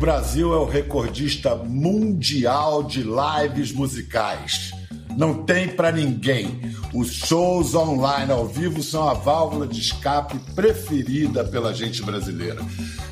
Brasil é o recordista mundial de lives musicais. Não tem para ninguém. Os shows online ao vivo são a válvula de escape preferida pela gente brasileira.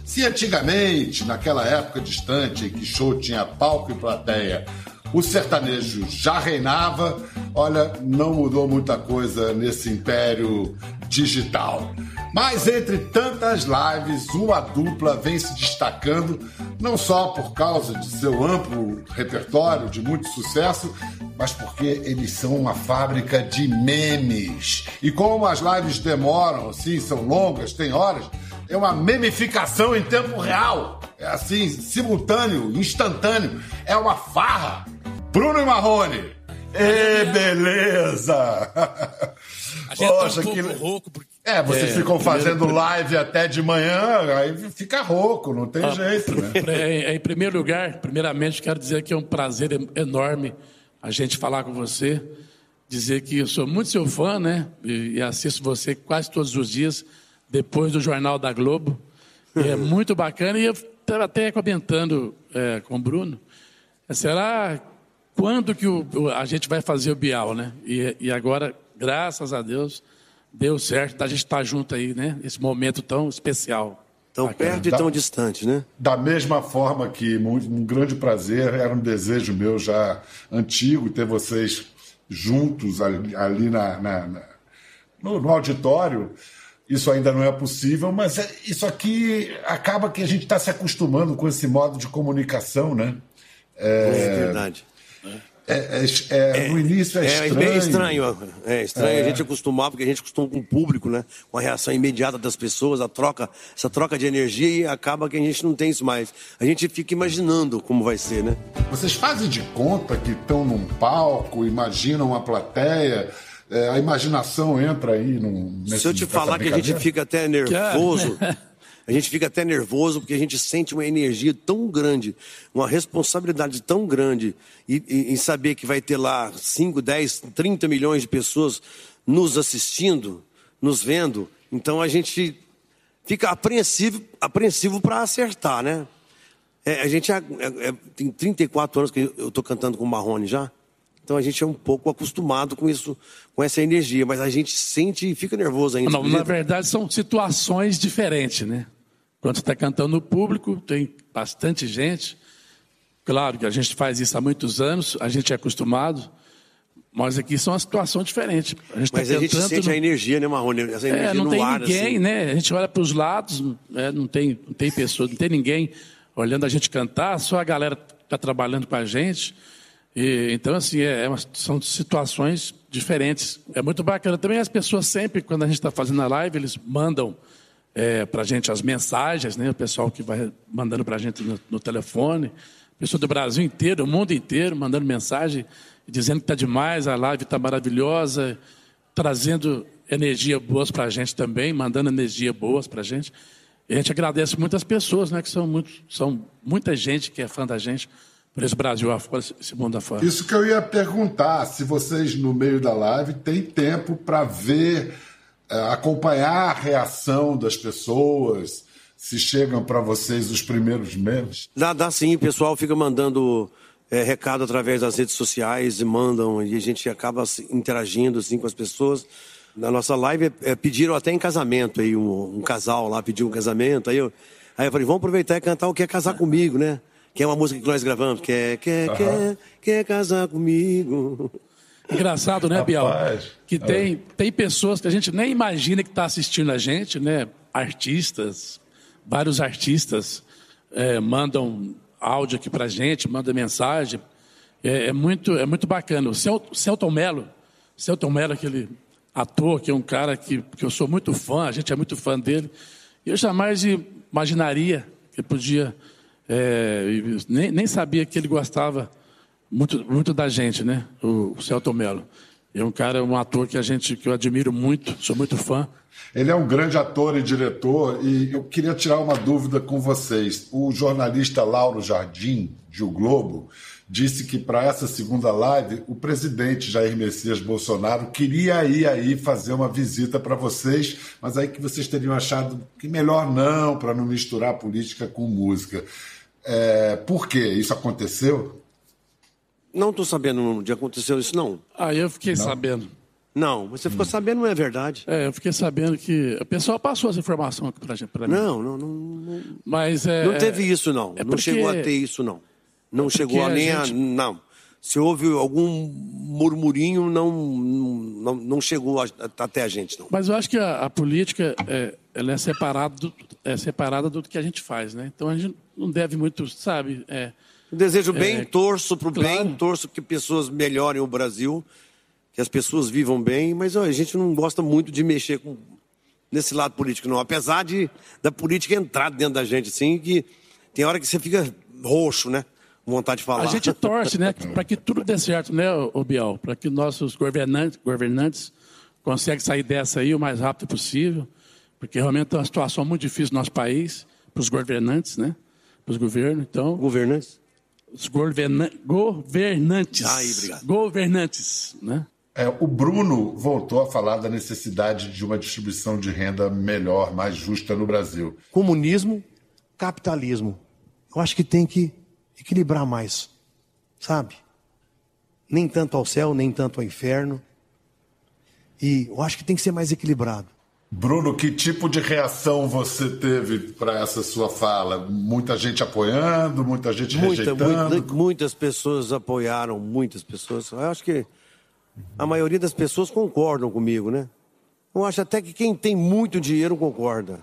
Se antigamente, naquela época distante em que show tinha palco e plateia, o sertanejo já reinava, olha, não mudou muita coisa nesse império digital. Mas entre tantas lives, uma dupla vem se destacando, não só por causa de seu amplo repertório de muito sucesso, mas porque eles são uma fábrica de memes. E como as lives demoram, assim, são longas, tem horas, é uma memificação em tempo real. É assim, simultâneo, instantâneo. É uma farra. Bruno e Marrone. Ê, beleza! A gente Poxa, tá um pouco que... rouco, porque é, vocês é, ficam fazendo primeiro... live até de manhã, aí fica rouco, não tem ah, jeito, né? Em primeiro lugar, primeiramente, quero dizer que é um prazer enorme a gente falar com você, dizer que eu sou muito seu fã, né? E, assisto você quase todos os dias, depois do Jornal da Globo. E é muito bacana, e eu estava até comentando é, com o Bruno, será quando que o, a gente vai fazer o Bial, né? E, e agora, graças a Deus deu certo da gente estar junto aí, né? Esse momento tão especial. Tão perto e tão distante, né? Da mesma forma que um grande prazer, era um desejo meu já antigo ter vocês juntos ali, ali na, na, na no, no, auditório. Isso ainda não é possível, mas é, isso aqui acaba que a gente está se acostumando com esse modo de comunicação, né? É, é verdade. É, é, é, no início é, é estranho. É estranho. É estranho a gente acostumar, porque a gente acostuma com o público, né? Com a reação imediata das pessoas, a troca, essa troca de energia e acaba que a gente não tem isso mais. A gente fica imaginando como vai ser, né? Vocês fazem de conta que estão num palco, imaginam uma plateia, a imaginação entra aí num. Se eu te falar que a gente fica até nervoso. A gente fica até nervoso porque a gente sente uma energia tão grande, uma responsabilidade tão grande em saber que vai ter lá 5, 10, 30 milhões de pessoas nos assistindo, nos vendo. Então a gente fica apreensivo, apreensivo para acertar, né? É, a gente é, é, é tem 34 anos que eu estou cantando com o Marrone já. Então a gente é um pouco acostumado com isso, com essa energia, mas a gente sente e fica nervoso ainda. Não, na verdade são situações diferentes, né? Quando está cantando no público, tem bastante gente. Claro que a gente faz isso há muitos anos, a gente é acostumado. Mas aqui são uma situação diferente. A gente tá mas tá a gente sente no... a energia, né, Marrone? Essa energia é, não tem ar, ninguém, assim. né? A gente olha para os lados, é, não, tem, não tem pessoa, não tem ninguém olhando a gente cantar, só a galera está trabalhando com a gente. E, então, assim, é, é uma, são situações diferentes. É muito bacana. Também as pessoas sempre, quando a gente está fazendo a live, eles mandam é, para a gente as mensagens, né? o pessoal que vai mandando para a gente no, no telefone, pessoa do Brasil inteiro, o mundo inteiro, mandando mensagem, dizendo que está demais, a live está maravilhosa, trazendo energia boas para a gente também, mandando energia boas para a gente. E a gente agradece muitas pessoas, né, que são, muito, são muita gente que é fã da gente por esse Brasil afora, esse mundo afora. Isso que eu ia perguntar, se vocês no meio da live têm tempo para ver acompanhar a reação das pessoas, se chegam para vocês os primeiros memes? Dá, dá sim, o pessoal fica mandando é, recado através das redes sociais e mandam, e a gente acaba interagindo assim com as pessoas. Na nossa live é, pediram até em casamento aí, um, um, casal lá pediu um casamento, aí eu, aí eu falei, vamos aproveitar e cantar o Quer Casar Comigo, né? Que é uma música que nós gravamos, quer, quer, uhum. quer, quer casar comigo. Engraçado, né, Biel? Que tem, tem pessoas que a gente nem imagina que está assistindo a gente, né? Artistas, vários artistas é, mandam áudio aqui para a gente, mandam mensagem. É, é, muito, é muito bacana. O Celton Mello, Celton Mello, aquele ator que é um cara que, que eu sou muito fã, a gente é muito fã dele. Eu jamais imaginaria que podia, é, nem, nem sabia que ele gostava muito, muito da gente, né? O, Celto Mello. É um cara, um ator que a gente, que eu admiro muito, sou muito fã. Ele é um grande ator e diretor e eu queria tirar uma dúvida com vocês. O jornalista Lauro Jardim, de O Globo, disse que para essa segunda live o presidente Jair Messias Bolsonaro queria ir aí fazer uma visita para vocês, mas aí que vocês teriam achado que melhor não, para não misturar política com música. É, por quê? Isso aconteceu? Não estou sabendo onde aconteceu isso, não. Ah, eu fiquei não. sabendo. Não, você ficou hum. sabendo, não é verdade. É, eu fiquei sabendo que o pessoal passou essa informação aqui para mim. Não, não, não, não. Mas é. Não teve isso, não. É não porque... chegou a ter isso, não. Não é chegou a nem a. Gente... Não. Se houve algum murmurinho, não, não, não chegou a, até a gente, não. Mas eu acho que a, a política é, ela é separada, do, é separada do que a gente faz, né? Então a gente não deve muito, sabe? É, Desejo bem, é, torço para o claro. bem, torço que pessoas melhorem o Brasil, que as pessoas vivam bem, mas ó, a gente não gosta muito de mexer com, nesse lado político, não. Apesar de da política entrar dentro da gente, assim, que tem hora que você fica roxo, né? vontade de falar. A gente torce, né, para que tudo dê certo, né, Biel? Para que nossos governantes, governantes consigam sair dessa aí o mais rápido possível, porque realmente é uma situação muito difícil no nosso país, para os governantes, né? Para os governos, então... Governantes? Os governa governantes. Aí, obrigado. Governantes, né? É, o Bruno voltou a falar da necessidade de uma distribuição de renda melhor, mais justa no Brasil. Comunismo, capitalismo. Eu acho que tem que equilibrar mais, sabe? Nem tanto ao céu, nem tanto ao inferno. E eu acho que tem que ser mais equilibrado. Bruno, que tipo de reação você teve para essa sua fala? Muita gente apoiando, muita gente muita, rejeitando? Muita, muitas pessoas apoiaram, muitas pessoas. Eu acho que a maioria das pessoas concordam comigo, né? Eu acho até que quem tem muito dinheiro concorda.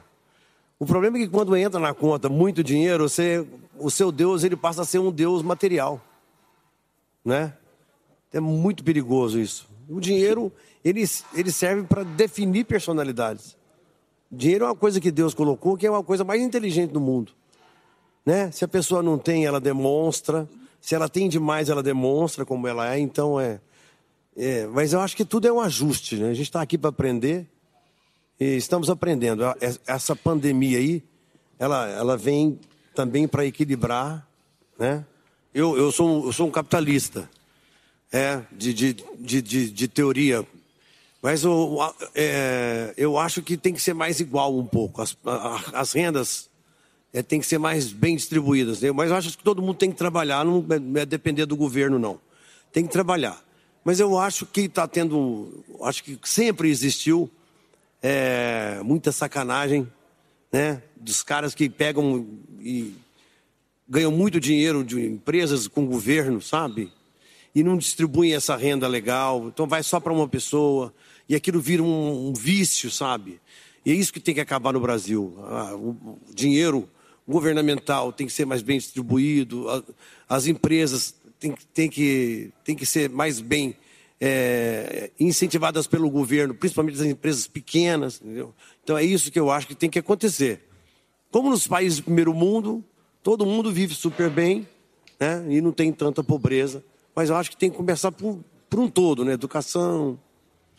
O problema é que quando entra na conta muito dinheiro, você, o seu Deus ele passa a ser um Deus material, né? É muito perigoso isso. O dinheiro ele, ele serve para definir personalidades. O dinheiro é uma coisa que Deus colocou que é uma coisa mais inteligente do mundo, né? Se a pessoa não tem, ela demonstra. Se ela tem demais, ela demonstra como ela é. Então é, é mas eu acho que tudo é um ajuste. Né? A gente está aqui para aprender. E estamos aprendendo. Essa pandemia aí, ela, ela vem também para equilibrar, né? Eu, eu, sou, eu sou um capitalista, é, de, de, de, de, teoria, mas eu, é, eu acho que tem que ser mais igual um pouco. As, as rendas é, têm que ser mais bem distribuídas. Né? Mas eu acho que todo mundo tem que trabalhar, não é, é depender do governo, não. Tem que trabalhar. Mas eu acho que está tendo. Acho que sempre existiu é, muita sacanagem, né? Dos caras que pegam e ganham muito dinheiro de empresas com governo, sabe? E não distribuem essa renda legal, então vai só para uma pessoa e aquilo vira um, um, vício, sabe? E é isso que tem que acabar no Brasil. Ah, o dinheiro governamental tem que ser mais bem distribuído, as empresas têm, têm, que, têm que ser mais bem é, incentivadas pelo governo, principalmente as empresas pequenas. Entendeu? Então é isso que eu acho que tem que acontecer. Como nos países do primeiro mundo, todo mundo vive super bem né? e não tem tanta pobreza. Mas eu acho que tem que começar por, por um todo, né? Educação.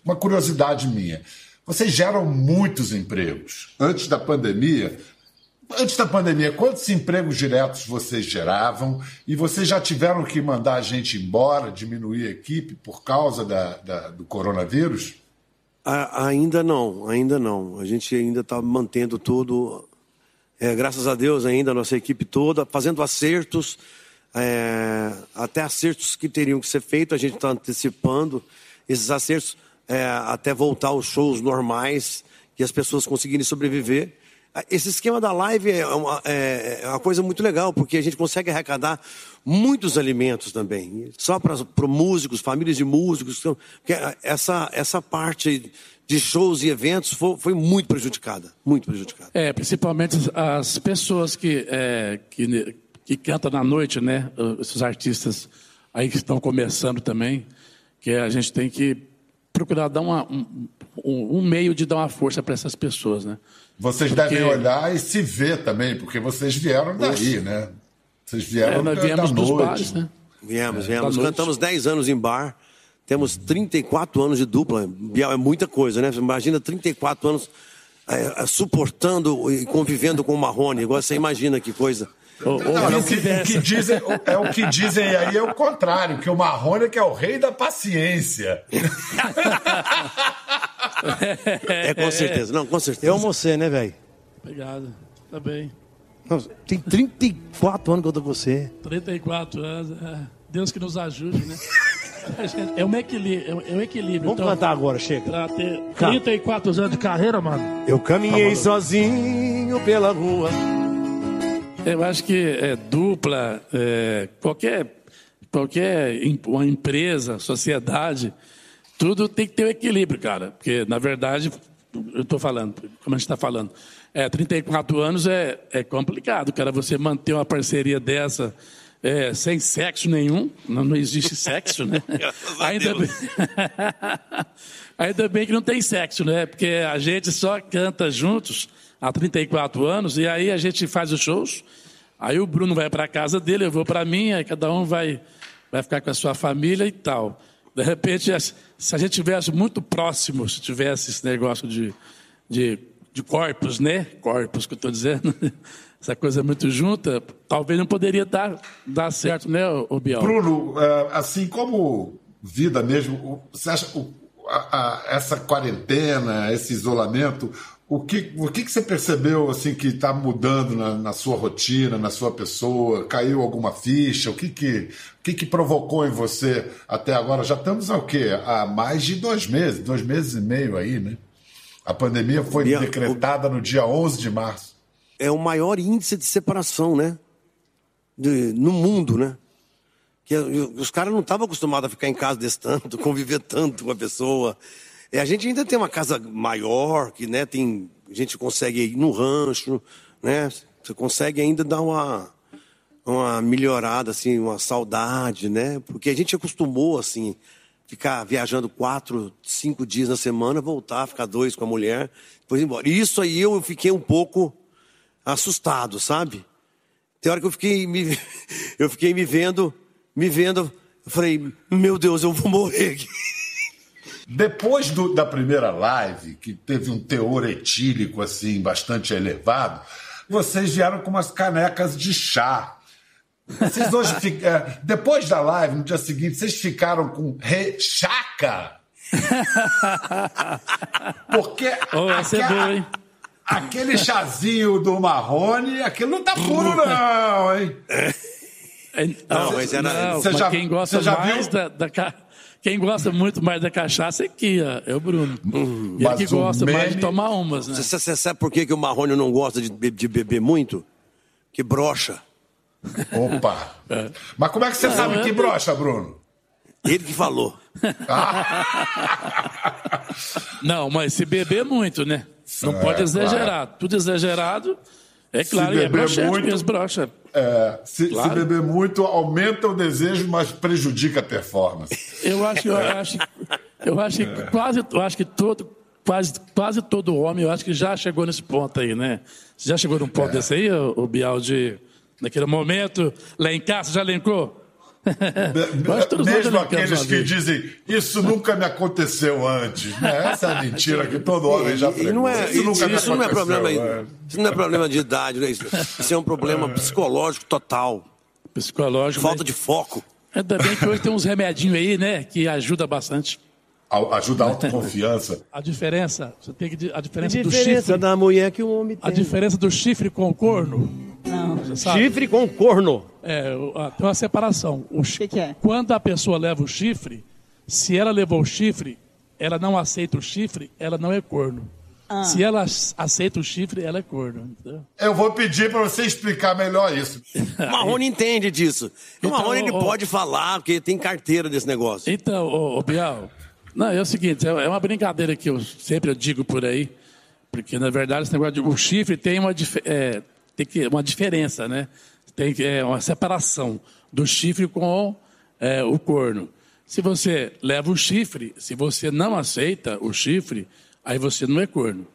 Uma curiosidade minha. Vocês geram muitos empregos. Antes da pandemia, Antes da pandemia, quantos empregos diretos vocês geravam? E vocês já tiveram que mandar a gente embora, diminuir a equipe por causa da, da do coronavírus? A, ainda não, ainda não. A gente ainda está mantendo tudo, é, graças a Deus, ainda a nossa equipe toda, fazendo acertos, é, até acertos que teriam que ser feitos, a gente está antecipando esses acertos é, até voltar aos shows normais e as pessoas conseguirem sobreviver. Esse esquema da live é uma, é, é uma, coisa muito legal, porque a gente consegue arrecadar muitos alimentos também. Só para músicos, famílias de músicos. Então, essa, essa parte de shows e eventos foi, foi, muito prejudicada. Muito prejudicada. É, principalmente as pessoas que, é, que, que cantam na noite, né? Esses artistas aí que estão começando também, que a gente tem que procurar dar uma, um, um meio de dar uma força para essas pessoas, né? Vocês porque... devem olhar e se ver também, porque vocês vieram daí, né? Vocês vieram é, nós viemos da noite. Bares, né? Viemos, é, viemos. Cantamos 10 anos em bar. Temos 34 anos de dupla. Biel, é muita coisa, né? Imagina 34 anos é, é, suportando e convivendo com o Marrone. Agora você imagina que coisa. Não, não, o, que, o, que, dizem, é o que dizem aí é o contrário, que o Marrone é que é o rei da paciência. é, com certeza. Não, com certeza. Eu almocei, né, velho? Obrigado. Tá bem. Não, tem 34 anos que eu tô com você. 34 anos. É. Deus que nos ajude, né? É um equilíbrio. É um equilíbrio. Vamos então, cantar agora, chega. Pra ter 34 anos de carreira, mano. Eu caminhei tá sozinho pela rua. Eu acho que é dupla, é, qualquer, qualquer uma empresa, sociedade, tudo tem que ter um equilíbrio, cara. Porque, na verdade, eu estou falando, como a gente está falando, é, 34 anos é, é complicado, cara, você manter uma parceria dessa é, sem sexo nenhum, não, não existe sexo, né? Ainda bem... Ainda bem que não tem sexo, né? Porque a gente só canta juntos há 34 anos e aí a gente faz os shows. Aí o Bruno vai para a casa dele, eu vou para a minha, cada um vai, vai ficar com a sua família e tal. De repente, se a gente tivesse muito próximo, se tivesse esse negócio de, de, de corpos, né? Corpos que eu estou dizendo. essa coisa muito junta, talvez não poderia dar, dar certo, né, Biel? Bruno, é, assim como vida mesmo, você acha essa quarentena, esse isolamento, o que, o que, você percebeu assim que está mudando na, na, sua rotina, na sua pessoa? Caiu alguma ficha? O que que, o que que provocou em você até agora? Já estamos ao quê? Há mais de dois meses, dois meses e meio aí, né? A pandemia foi decretada no dia 11 de março é o maior índice de separação, né? De, no mundo, né? Que os caras não estavam acostumados a ficar em casa desse tanto, conviver tanto com a pessoa. E a gente ainda tem uma casa maior, que né, tem, a gente consegue ir no rancho, né? Você consegue ainda dar uma, uma melhorada, assim, uma saudade, né? Porque a gente acostumou, assim, ficar viajando quatro, cinco dias na semana, voltar, ficar dois com a mulher, depois ir embora. E isso aí eu fiquei um pouco assustado, sabe? Tem hora que eu fiquei me, eu fiquei me vendo, me vendo, eu falei, meu Deus, eu vou morrer aqui. Depois do, da primeira live, que teve um teor etílico assim bastante elevado, vocês vieram com umas canecas de chá. Vocês hoje, é, depois da live, no dia seguinte, vocês ficaram com rechaca. Porque oh, aquela, é aquele chazinho do Marrone, aquilo não tá puro, não, hein? Não, mas era. Não, mas já, quem gosta mais da, da, Quem gosta muito mais da cachaça é aqui, ó, é o Bruno. Hum, ele que gosta meme... mais de tomar umas, né? Você, você sabe por que, que o Marrone não gosta de, de beber muito? Que brocha. Opa! É. Mas como é que você sabe que brocha, Bruno? Ele que falou. não, mas se beber muito, né? Não é, pode exagerar. Claro. Tudo exagerado, é claro, se é broxante muito, mesmo, brocha. É, se, claro. se, beber muito, aumenta o desejo, mas prejudica a performance. Eu acho, eu acho, eu acho que é. quase, eu acho que todo, quase, quase todo homem, eu acho que já chegou nesse ponto aí, né? Você já chegou num ponto é. desse aí, o Bial, de naquele momento, lá em casa, já elencou? Mesmo aqueles que dizem isso nunca me aconteceu antes. Né? Essa é a mentira que todo homem já fez. Não é, isso, nunca isso não é problema, isso não é problema de idade, né? Isso é um problema psicológico total. Psicológico. Falta de foco. Ainda bem que hoje tem uns remedinhos aí, né? Que ajuda bastante. Ajuda a autoconfiança. A diferença, você tem que a diferença, a do chifre da mulher que o homem tem. A diferença do chifre com o corno. Não. Chifre com corno. É, tem uma separação. O que, que é? Quando a pessoa leva o chifre, se ela levou o chifre, ela não aceita o chifre, ela não é corno. Ah. Se ela aceita o chifre, ela é corno. Entendeu? Eu vou pedir para você explicar melhor isso. o Marrone entende disso. Então, o Marrone ele pode falar, porque tem carteira desse negócio. Então, ô, ô Bial, não, é o seguinte, é, é uma brincadeira que eu sempre digo por aí, porque na verdade esse negócio de o chifre tem uma, é, tem que, uma diferença, né? Tem é, uma separação do chifre com é, o corno. Se você leva o chifre, se você não aceita o chifre, aí você não é corno.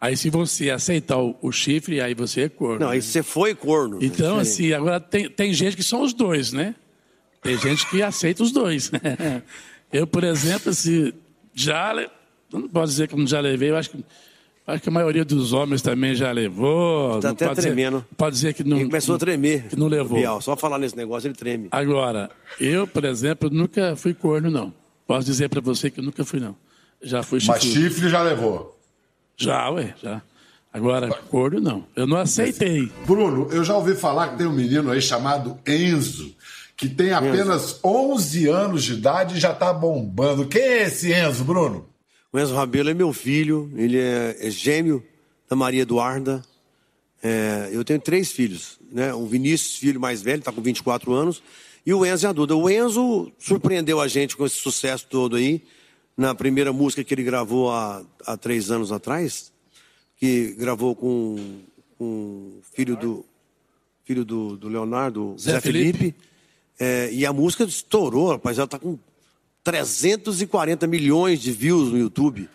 Aí se você aceitar o, o chifre, aí você é corno. Não, aí você foi corno. Então, assim, agora tem, tem gente que são os dois, né? Tem gente que aceita os dois. Eu, por exemplo, se já. Não posso dizer que eu não já levei, eu acho que, acho que a maioria dos homens também já levou. Está até pode tremendo. Dizer, pode dizer que não. Ele começou a tremer. Que não levou. Bial, só falar nesse negócio, ele treme. Agora, eu, por exemplo, nunca fui corno, não. Posso dizer para você que eu nunca fui, não. Já fui chifre. Mas chifre já levou? Já, ué, já. Agora, couro não. Eu não aceitei. Bruno, eu já ouvi falar que tem um menino aí chamado Enzo, que tem apenas 11 anos de idade e já está bombando. Quem é esse Enzo, Bruno? O Enzo Rabelo é meu filho, ele é, é gêmeo da Maria Eduarda. É, eu tenho três filhos, né? O Vinícius, filho mais velho, está com 24 anos, e o Enzo é a Duda. O Enzo surpreendeu a gente com esse sucesso todo aí, na primeira música que ele gravou há, há três anos atrás, que gravou com, o filho do filho do, do Leonardo, Zé, Zé Felipe. Felipe. É, e a música estourou, rapaz, ela está com 340 milhões de views no YouTube.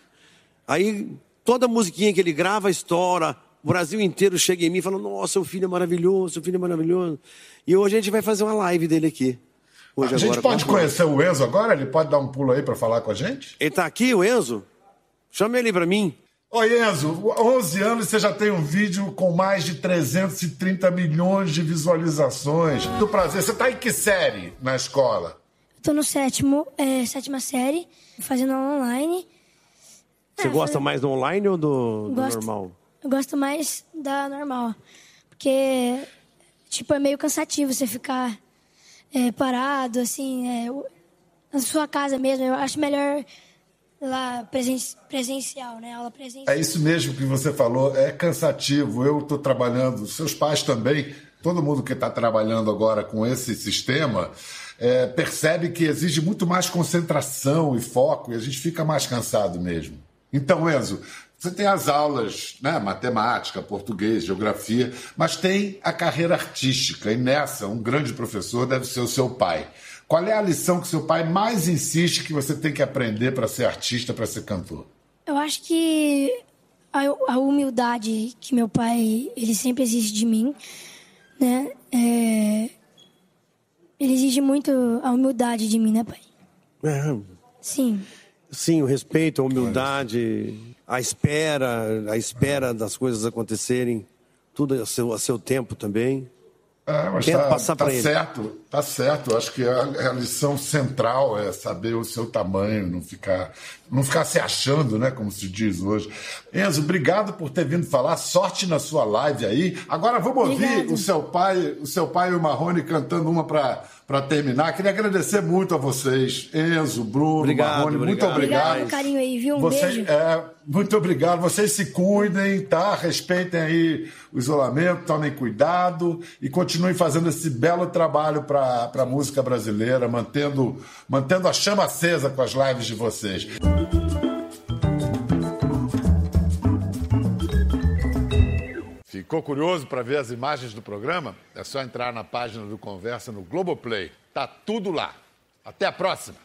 Aí toda musiquinha que ele grava estoura. O Brasil inteiro chega em mim e fala: Nossa, seu filho é maravilhoso, seu filho é maravilhoso. E hoje a gente vai fazer uma live dele aqui. Hoje, a gente pode conhecer o Enzo agora? Ele pode dar um pulo aí para falar com a gente? Ele está aqui, o Enzo? Chama ele para mim. Oi, Enzo, 11 anos você já tem um vídeo com mais de 330 milhões de visualizações. Do prazer, você tá em que série na escola? Tô no sétimo, é, sétima série, fazendo aula online. Você é, gosta mais do online ou do, do gosto, normal? Eu gosto mais da normal. Porque, tipo, é meio cansativo você ficar é, parado, assim, é, na sua casa mesmo. Eu acho melhor lá presen presencial, né? Aula presencial. É isso mesmo que você falou, é cansativo. Eu estou trabalhando, seus pais também, todo mundo que está trabalhando agora com esse sistema. É, percebe que exige muito mais concentração e foco e a gente fica mais cansado mesmo. Então, Enzo, você tem as aulas, né, matemática, português, geografia, mas tem a carreira artística e nessa um grande professor deve ser o seu pai. Qual é a lição que seu pai mais insiste que você tem que aprender para ser artista, para ser cantor? Eu acho que a, humildade que meu pai ele sempre exige de mim, né? É, ele exige muito a humildade de mim, né, pai? É. Sim. Sim, o respeito, a humildade, a espera, a espera das coisas acontecerem, tudo a seu, a seu tempo também. É, mas tá, passar tá certo, tá certo. Acho que a, a, lição central é saber o seu tamanho, não ficar, não ficar se achando, né? Como se diz hoje. Enzo, obrigado por ter vindo falar. Sorte na sua live aí. Agora vamos ouvir o seu pai, o seu pai e o Marrone cantando uma para para terminar, queria agradecer muito a vocês, Enzo, Bruno, obrigado, Marrone, obrigado. muito obrigado. Obrigado, carinho aí, viu? Um vocês, beijo. É, muito obrigado. Vocês se cuidem, tá? Respeitem aí o isolamento, tomem cuidado e continuem fazendo esse belo trabalho para a música brasileira, mantendo, mantendo a chama acesa com as lives de vocês. Ficou curioso para ver as imagens do programa? É só entrar na página do Conversa no Globoplay. Tá tudo lá. Até a próxima!